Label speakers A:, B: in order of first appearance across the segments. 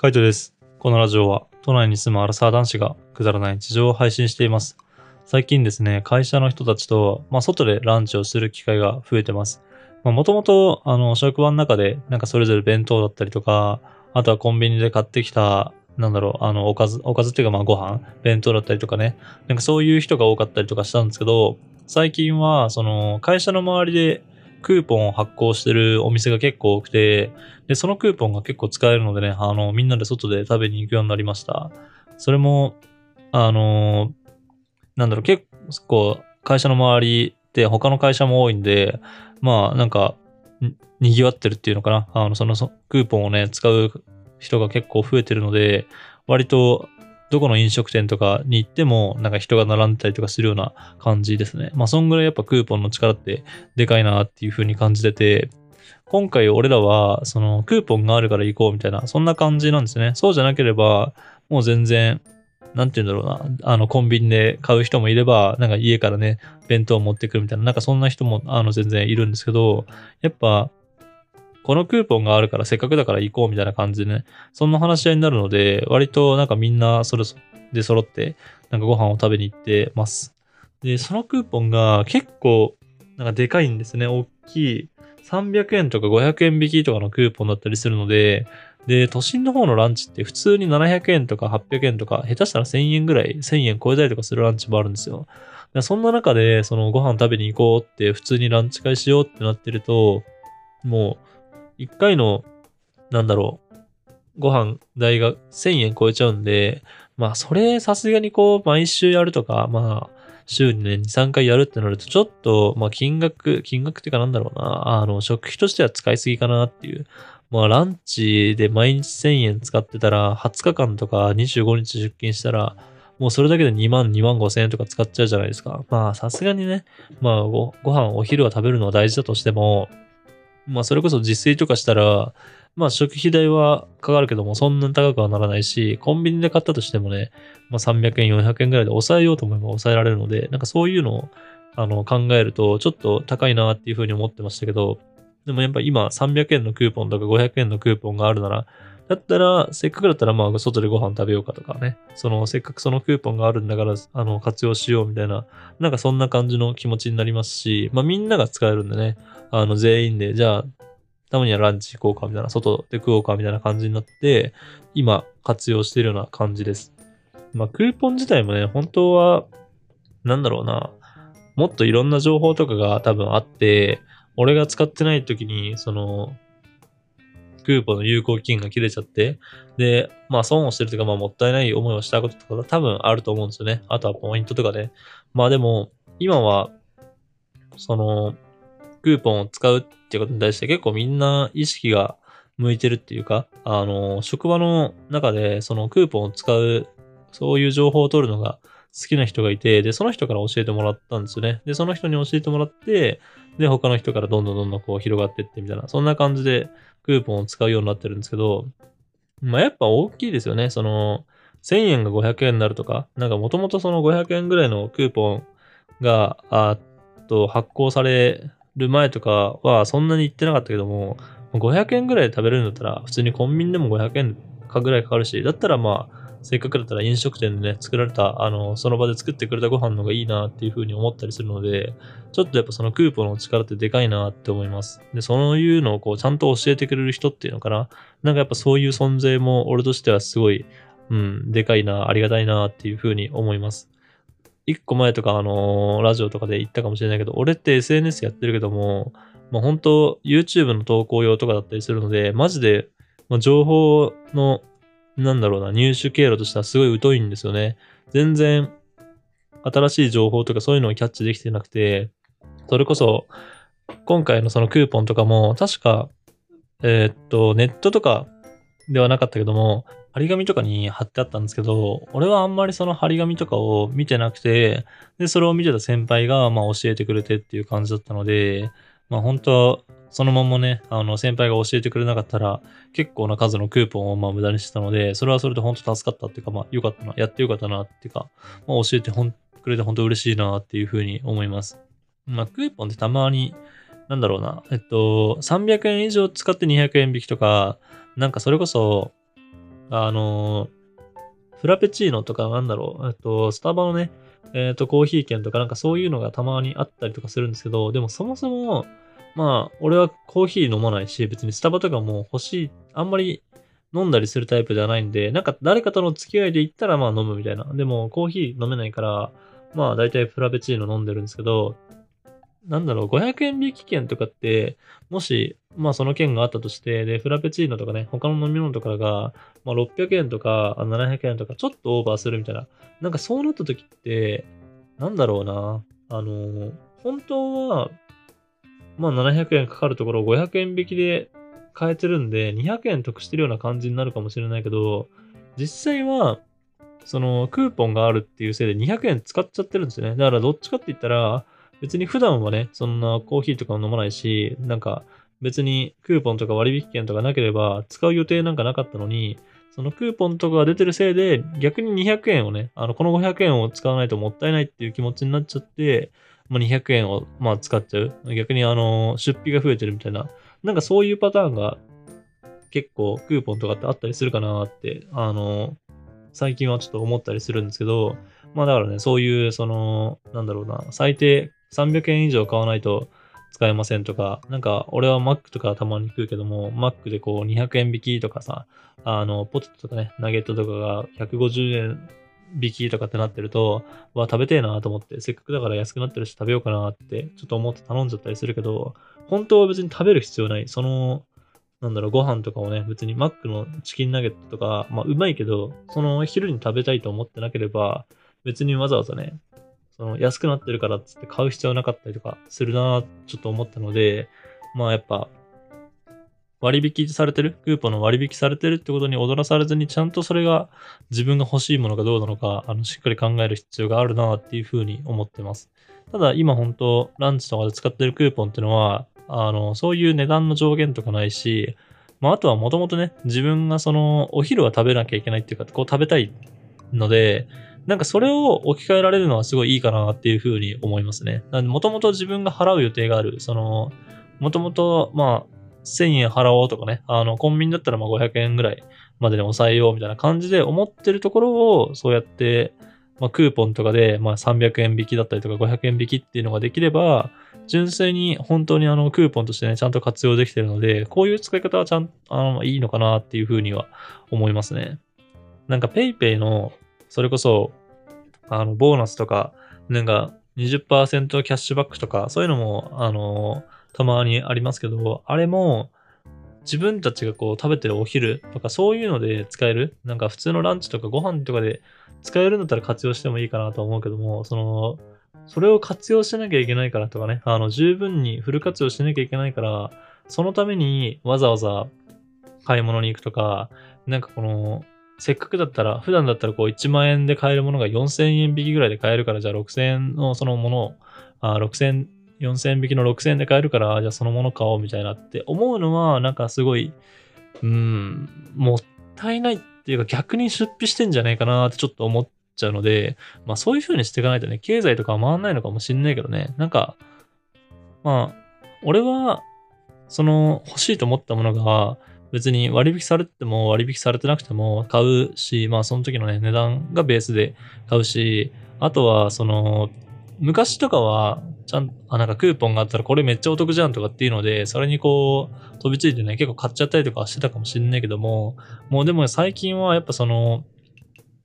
A: カイトです。このラジオは都内に住むアラサー男子がくだらない日常を配信しています。最近ですね、会社の人たちと、まあ、外でランチをする機会が増えてます。もともと、あの、職場の中で、なんかそれぞれ弁当だったりとか、あとはコンビニで買ってきた、なんだろう、あの、おかず、おかずっていうかまあご飯、弁当だったりとかね、なんかそういう人が多かったりとかしたんですけど、最近は、その、会社の周りでクーポンを発行してるお店が結構多くて、で、そのクーポンが結構使えるのでね、あの、みんなで外で食べに行くようになりました。それも、あの、なんだろう、結構、会社の周りって他の会社も多いんで、まあ、なんか、に賑わってるっていうのかな。あの、その、クーポンをね、使う人が結構増えてるので、割と、どこの飲食店とかに行っても、なんか人が並んでたりとかするような感じですね。まあ、そんぐらいやっぱクーポンの力ってでかいなっていう風に感じてて、今回俺らは、その、クーポンがあるから行こうみたいな、そんな感じなんですね。そうじゃなければ、もう全然、なんて言うんだろうな、あの、コンビニで買う人もいれば、なんか家からね、弁当を持ってくるみたいな、なんかそんな人も、あの、全然いるんですけど、やっぱ、このクーポンがあるからせっかくだから行こうみたいな感じでね、そんな話し合いになるので、割となんかみんなそれで揃って、なんかご飯を食べに行ってます。で、そのクーポンが結構、なんかでかいんですね。大きい。300円とか500円引きとかのクーポンだったりするので、で、都心の方のランチって普通に700円とか800円とか、下手したら1000円ぐらい、1000円超えたりとかするランチもあるんですよ。そんな中で、そのご飯食べに行こうって、普通にランチ会しようってなってると、もう、1回の、なんだろう、ご飯代が1000円超えちゃうんで、まあ、それさすがにこう、毎週やるとか、まあ、週にね、2、3回やるってなると、ちょっと、まあ、金額、金額っていうかなんだろうな、あの、食費としては使いすぎかなっていう。まあ、ランチで毎日1000円使ってたら、20日間とか25日出勤したら、もうそれだけで2万、2万5千円とか使っちゃうじゃないですか。まあ、さすがにね、まあご、ご飯、お昼は食べるのは大事だとしても、まあ、それこそ自炊とかしたら、まあ、食費代はかかるけども、そんなに高くはならないし、コンビニで買ったとしてもね、まあ、300円、400円ぐらいで抑えようと思えば抑えられるので、なんかそういうのを、あの、考えると、ちょっと高いなっていうふうに思ってましたけど、でもやっぱ今300円のクーポンとか500円のクーポンがあるなら、だったら、せっかくだったらまあ外でご飯食べようかとかね。その、せっかくそのクーポンがあるんだから、あの、活用しようみたいな、なんかそんな感じの気持ちになりますし、まあみんなが使えるんでね、あの、全員で、じゃあ、たまにはランチ行こうかみたいな、外で食おうかみたいな感じになって、今活用してるような感じです。まあクーポン自体もね、本当は、なんだろうな、もっといろんな情報とかが多分あって、俺が使ってない時に、その、クーポンの有効期限が切れちゃって、で、まあ損をしてるというか、まあもったいない思いをしたこととか多分あると思うんですよね。あとはポイントとかね。まあでも、今は、その、クーポンを使うっていうことに対して結構みんな意識が向いてるっていうか、あの、職場の中でそのクーポンを使う、そういう情報を取るのが好きな人がいて、で、その人から教えてもらったんですよね。で、その人に教えてもらって、で、他の人からどんどんどんどんこう広がっていってみたいな、そんな感じでクーポンを使うようになってるんですけど、まあやっぱ大きいですよね。その、1000円が500円になるとか、なんかもともとその500円ぐらいのクーポンが、あと発行される前とかはそんなに行ってなかったけども、500円ぐらいで食べれるんだったら、普通にコンビニでも500円かぐらいかかるし、だったらまあ、せっかくだったら飲食店でね、作られた、あの、その場で作ってくれたご飯の方がいいなっていう風に思ったりするので、ちょっとやっぱそのクーポンの力ってでかいなって思います。で、そういうのをこう、ちゃんと教えてくれる人っていうのかな。なんかやっぱそういう存在も俺としてはすごい、うん、でかいな、ありがたいなっていう風に思います。一個前とか、あのーラジオとかで言ったかもしれないけど、俺って SNS やってるけども、まあ本当 YouTube の投稿用とかだったりするので、マジで、まあ、情報の、なんだろうな、入手経路としてはすごい疎いんですよね。全然、新しい情報とかそういうのをキャッチできてなくて、それこそ、今回のそのクーポンとかも、確か、えーっと、ネットとかではなかったけども、張り紙とかに貼ってあったんですけど、俺はあんまりその張り紙とかを見てなくて、で、それを見てた先輩が、まあ教えてくれてっていう感じだったので、まあ本当そのままね、あの、先輩が教えてくれなかったら、結構な数のクーポンをまあ無駄にしてたので、それはそれで本当助かったっていうか、まあよかったな、やってよかったなっていうか、まあ教えてほんくれて本当嬉しいなっていうふうに思います。まあクーポンってたまに、なんだろうな、えっと、300円以上使って200円引きとか、なんかそれこそ、あのフラペチーノとかなんだろう、えっと、スタバのね、えっと、コーヒー券とかなんかそういうのがたまにあったりとかするんですけど、でもそもそも、まあ、俺はコーヒー飲まないし、別にスタバとかも欲しい、あんまり飲んだりするタイプではないんで、なんか誰かとの付き合いで行ったらまあ飲むみたいな。でもコーヒー飲めないから、まあ大体フラペチーノ飲んでるんですけど、なんだろう、500円引き券とかって、もし、まあその券があったとして、で、フラペチーノとかね、他の飲み物とかが、まあ600円とか700円とかちょっとオーバーするみたいな。なんかそうなった時って、なんだろうな、あの、本当は、まあ700円かかるところを500円引きで買えてるんで、200円得してるような感じになるかもしれないけど、実際は、そのクーポンがあるっていうせいで200円使っちゃってるんですよね。だからどっちかって言ったら、別に普段はね、そんなコーヒーとかも飲まないし、なんか別にクーポンとか割引券とかなければ使う予定なんかなかったのに、そのクーポンとかが出てるせいで逆に200円をね、あの、この500円を使わないともったいないっていう気持ちになっちゃって、まあ、200円をまあ使っちゃう。逆にあの、出費が増えてるみたいななんかそういうパターンが結構クーポンとかってあったりするかなって、あの、最近はちょっと思ったりするんですけど、まあだからね、そういう、その、なんだろうな、最低300円以上買わないと使えませんとか、なんか俺は Mac とかたまに食うけども、Mac でこう200円引きとかさ、あの、ポテトとかね、ナゲットとかが150円引きとかってなってると、わ、食べてえなと思って、せっかくだから安くなってるし食べようかなって、ちょっと思って頼んじゃったりするけど、本当は別に食べる必要ない。その、なんだろう、ご飯とかをね、別にマックのチキンナゲットとか、まあうまいけど、その昼に食べたいと思ってなければ、別にわざわざね、その安くなってるからっつって買う必要なかったりとかするなちょっと思ったので、まあやっぱ、割引されてる？クーポンの割引されてるってことに踊らされずに、ちゃんとそれが自分が欲しいものがどうなのか、あの、しっかり考える必要があるなっていうふうに思ってます。ただ今本当ランチとかで使ってるクーポンっていうのは、あの、そういう値段の上限とかないし、まあ、あとはもともとね、自分がその、お昼は食べなきゃいけないっていうか、こう食べたいので、なんかそれを置き換えられるのはすごいいいかなっていうふうに思いますね。もともと自分が払う予定がある、その、もともと、まあ、1000円払おうとかね、あの、コンビニだったらまあ500円ぐらいまでで抑えようみたいな感じで思ってるところを、そうやって、まあ、クーポンとかで、まあ、300円引きだったりとか500円引きっていうのができれば、純粋に本当にあのクーポンとしてね、ちゃんと活用できてるので、こういう使い方はちゃんあのいいのかなっていうふうには思いますね。なんか PayPay の、それこそ、あの、ボーナスとか、なんか20%キャッシュバックとか、そういうのも、あの、たまにありますけど、あれも、自分たちがこう食べてるお昼とかそういうので使えるなんか普通のランチとかご飯とかで使えるんだったら活用してもいいかなと思うけども、その、それを活用しなきゃいけないからとかね、あの、十分にフル活用しなきゃいけないから、そのためにわざわざ買い物に行くとか、なんかこの、せっかくだったら、普段だったらこう1万円で買えるものが4000円引きぐらいで買えるから、じゃあ6000円のそのものを、あ6000、4000円引きの6000円で買えるから、じゃあそのもの買おうみたいなって思うのは、なんかすごい、うん、もったいないっていうか逆に出費してんじゃないかなってちょっと思っちゃうので、まあそういう風にしていかないとね、経済とかは回んないのかもしんないけどね、なんか、まあ、俺は、その欲しいと思ったものが、別に割引されても割引されてなくても買うし、まあその時のね、値段がベースで買うし、あとは、その、昔とかは、ちゃん、あ、なんかクーポンがあったらこれめっちゃお得じゃんとかっていうので、それにこう、飛びついてね、結構買っちゃったりとかしてたかもしれないけども、もうでも最近はやっぱその、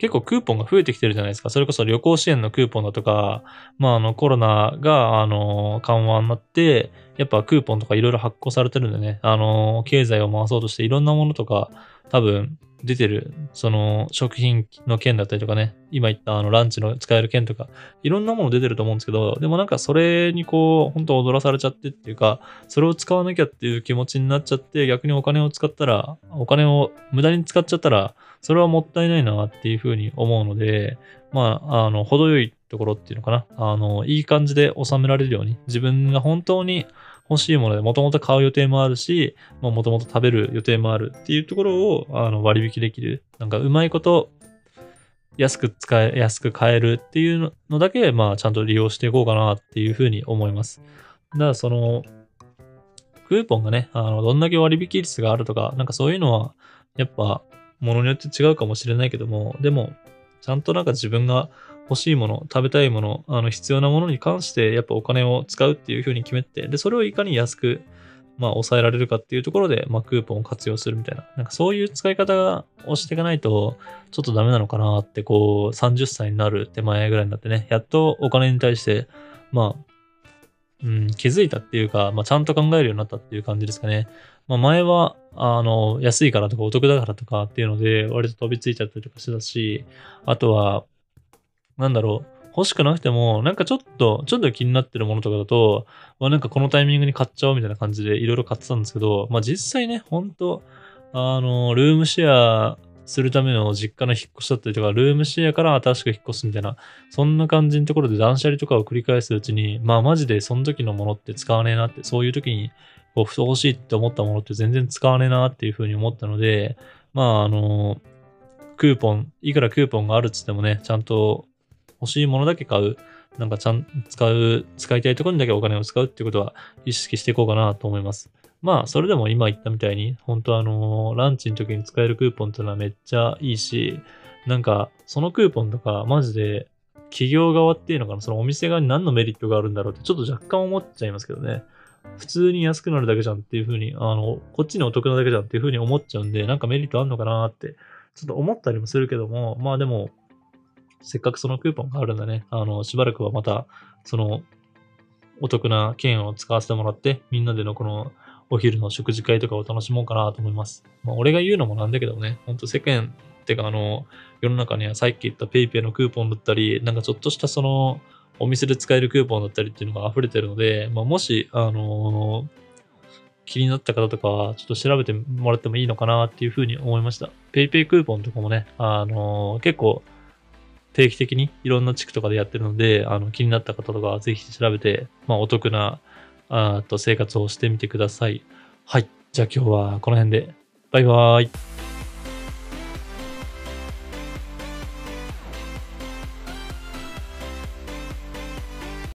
A: 結構クーポンが増えてきてるじゃないですか。それこそ旅行支援のクーポンだとか、まああのコロナがあの緩和になって、やっぱクーポンとかいろいろ発行されてるんでね、あの経済を回そうとしていろんなものとか多分出てる、その食品の件だったりとかね、今言ったあのランチの使える件とか、いろんなもの出てると思うんですけど、でもなんかそれにこう、本当踊らされちゃってっていうか、それを使わなきゃっていう気持ちになっちゃって、逆にお金を使ったら、お金を無駄に使っちゃったら、それはもったいないなっていうふうに思うので、まあ、あの、程よいところっていうのかな。あの、いい感じで収められるように、自分が本当に欲しいもので、もともと買う予定もあるし、もともと食べる予定もあるっていうところを、あの、割引できる。なんか、うまいこと、安く使え、安く買えるっていうのだけ、まあ、ちゃんと利用していこうかなっていうふうに思います。だから、その、クーポンがね、あの、どんだけ割引率があるとか、なんかそういうのは、やっぱ、ものによって違うかもしれないけども、でも、ちゃんとなんか自分が欲しいもの、食べたいもの、あの必要なものに関して、やっぱお金を使うっていう風に決めて、で、それをいかに安く、まあ、抑えられるかっていうところで、まあ、クーポンを活用するみたいな。なんかそういう使い方をしていかないと、ちょっとダメなのかなって、こう、30歳になる手前ぐらいになってね、やっとお金に対して、まあ、うん、気づいたっていうか、まあ、ちゃんと考えるようになったっていう感じですかね。まあ、前は、あの、安いからとかお得だからとかっていうので、割と飛びついちゃったりとかしてたし、あとは、なんだろう、欲しくなくても、なんかちょっと、ちょっと気になってるものとかだと、まあなんかこのタイミングに買っちゃおうみたいな感じでいろいろ買ってたんですけど、まあ実際ね、ほんと、あの、ルームシェアするための実家の引っ越しだったりとか、ルームシェアから新しく引っ越すみたいな、そんな感じのところで断捨離とかを繰り返すうちに、まあマジでその時のものって使わねえなって、そういう時にこう、ふと欲しいって思ったものって全然使わねえなっていうふうに思ったので、まああの、クーポン、いくらクーポンがあるっつってもね、ちゃんと欲しいものだけ買う。なんかちゃん、使う、使いたいところにだけお金を使うっていうことは意識していこうかなと思います。まあ、それでも今言ったみたいに、本当あのー、ランチの時に使えるクーポンっていうのはめっちゃいいし、なんか、そのクーポンとか、マジで、企業側っていうのかな、そのお店側に何のメリットがあるんだろうって、ちょっと若干思っちゃいますけどね。普通に安くなるだけじゃんっていう風に、あの、こっちにお得なだけじゃんっていう風に思っちゃうんで、なんかメリットあんのかなって、ちょっと思ったりもするけども、まあでも、せっかくそのクーポンがあるんだね。あの、しばらくはまた、その、お得な券を使わせてもらって、みんなでのこの、お昼の食事会とかを楽しもうかなと思います。まあ、俺が言うのもなんだけどね、ほんと世間ってか、あの、世の中にはさっき言った PayPay のクーポンだったり、なんかちょっとしたその、お店で使えるクーポンだったりっていうのが溢れてるので、まあ、もし、あの、気になった方とかは、ちょっと調べてもらってもいいのかなっていうふうに思いました。PayPay クーポンとかもね、あの、結構、定期的にいろんな地区とかでやってるので、あの気になった方とかはぜひ調べて、まあ、お得なあと生活をしてみてください。はい。じゃあ今日はこの辺で。バイバーイ。